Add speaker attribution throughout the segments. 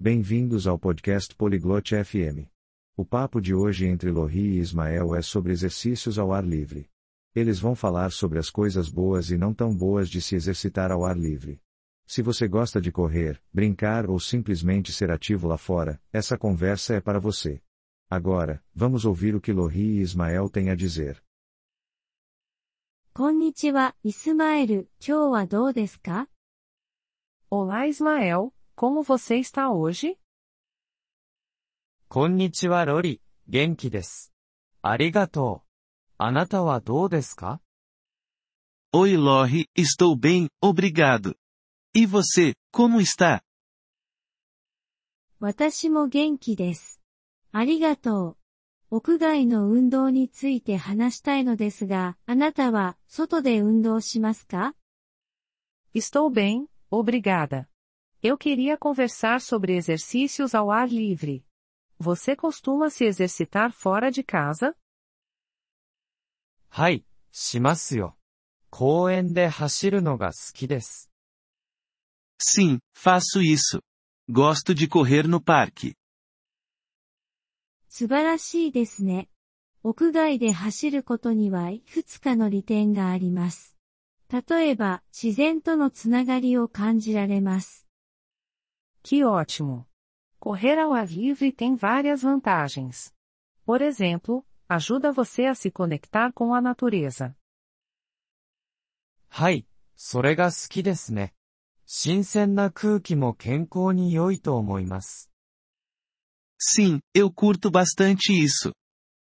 Speaker 1: Bem-vindos ao podcast Poliglote FM. O papo de hoje entre Lohri e Ismael é sobre exercícios ao ar livre. Eles vão falar sobre as coisas boas e não tão boas de se exercitar ao ar livre. Se você gosta de correr, brincar ou simplesmente ser ativo lá fora, essa conversa é para você. Agora, vamos ouvir o que Lohri e Ismael têm a dizer.
Speaker 2: こんにちは、イスマエル、今日はどうですか
Speaker 3: Olá Ismael, como você está hoje?
Speaker 4: こんにちはロリ、元気です。ありがとう。あなたはどうですか
Speaker 5: Oi Lorre, estou bem, obrigado. E você, como está?
Speaker 2: 私も元気です。ありがとう。屋外の運動について話したいのですが、あなたは外で運動しますか
Speaker 3: Estou bem, obrigada. Eu queria conversar sobre exercícios ao ar livre. Você costuma se exercitar fora de casa?
Speaker 4: はい、しますよ。公園で走るのが好きです。
Speaker 5: Sim, faço isso. Gosto de correr no parque.
Speaker 2: 素晴らしいですね。屋外で走ることにはいくつかの利点があります。例えば、自然とのつながりを感じられます。
Speaker 3: Que ótimo! Correr ao ar livre tem várias vantagens. Por exemplo, ajuda você a se conectar com a natureza.
Speaker 4: はい、それが好きですね。新鮮な空気も健康に良いと思います。
Speaker 5: Sim, eu curto bastante isso.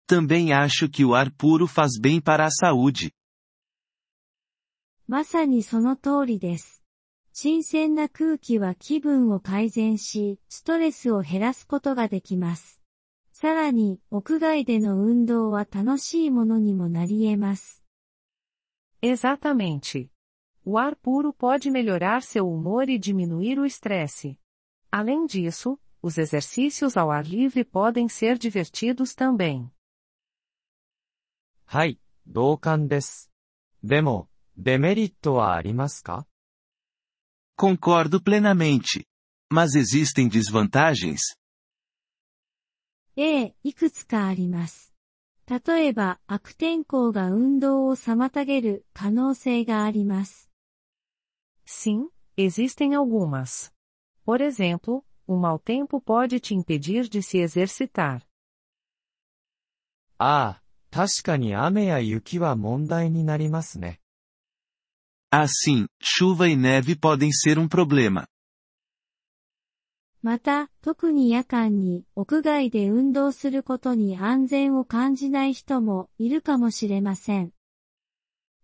Speaker 5: Também acho que o ar puro faz bem para a saúde.
Speaker 2: まさにその通りです。 新鮮な空気は気分を改善し、ストレスを減らすことができます。さらに、屋外での運動は楽しいものにもなり得ます。
Speaker 3: Exatamente. O ar puro pode melhorar seu humor e diminuir o estresse. Além disso, os exercícios ao ar livre podem ser divertidos também.
Speaker 4: はい、同感です。でも、デメリットはありますか
Speaker 5: Concordo plenamente. Mas existem desvantagens?
Speaker 2: ええ、いくつかあります。例えば、悪天候が運動を妨げる可能性があります。
Speaker 3: Sim, existem algumas. Por exemplo, o mau tempo pode te impedir de se exercitar.
Speaker 4: ああ、確かに雨や雪は問題になりますね。
Speaker 5: Assim, chuva e neve podem ser um problema.
Speaker 2: また、特に夜間に屋外で運動することに安全を感じない人もいるかもしれません。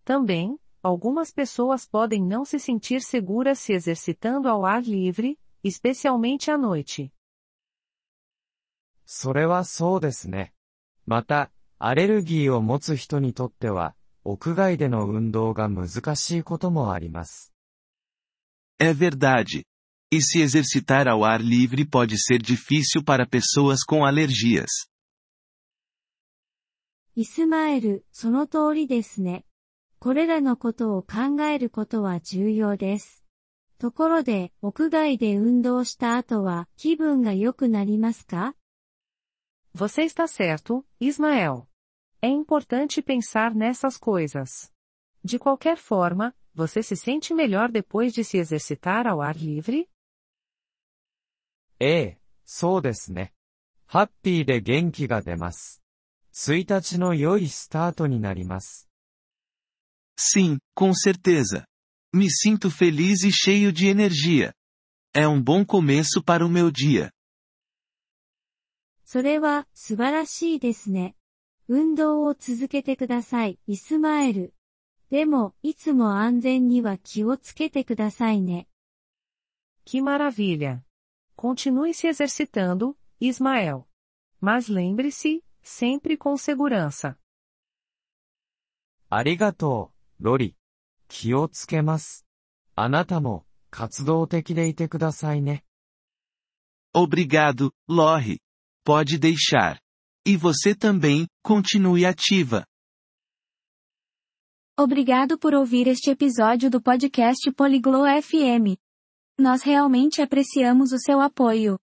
Speaker 3: Também, algumas pessoas podem não se sentir seguras se exercitando ao ar livre, especialmente à noite.
Speaker 4: それはそうですね。また、アレルギーを持つ人にとっては、 屋外での運動が難しいこともあります。
Speaker 5: É verdade. E se exercitar ao ar livre pode ser difícil para pessoas com alergias.
Speaker 2: イスマエル、その通りですね。これらのことを考えることは重要です。ところで、屋外で運動した後は気分が良くなりますか
Speaker 3: Você está certo, Ismael. É importante pensar nessas coisas. De qualquer forma, você se sente melhor depois de se exercitar ao ar livre?
Speaker 4: ええ、そうですね。ハッピーで元気が出ます。1日の良いスタートになります。
Speaker 5: Sim, com certeza. Me sinto feliz e cheio de energia. É um bom começo para o meu dia.
Speaker 2: それは素晴らしいですね。 運動を続けてください、イスマエル。でも、いつも安全には気をつけてくださいね。
Speaker 3: Que maravilha! Continue se exercitando, Ismael. Mas lembre-se, sempre com segurança.
Speaker 4: ありがとう、ロリ。気をつけます。あなたも、活動的でいてくださいね。
Speaker 5: Obrigado, Lorre. Pode deixar. E você também, continue ativa.
Speaker 6: Obrigado por ouvir este episódio do podcast Poliglo FM. Nós realmente apreciamos o seu apoio.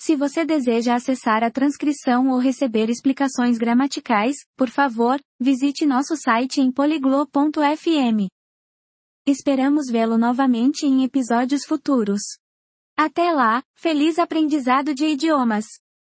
Speaker 6: Se você deseja acessar a transcrição ou receber explicações gramaticais, por favor, visite nosso site em poliglo.fm. Esperamos vê-lo novamente em episódios futuros. Até lá, feliz aprendizado de idiomas!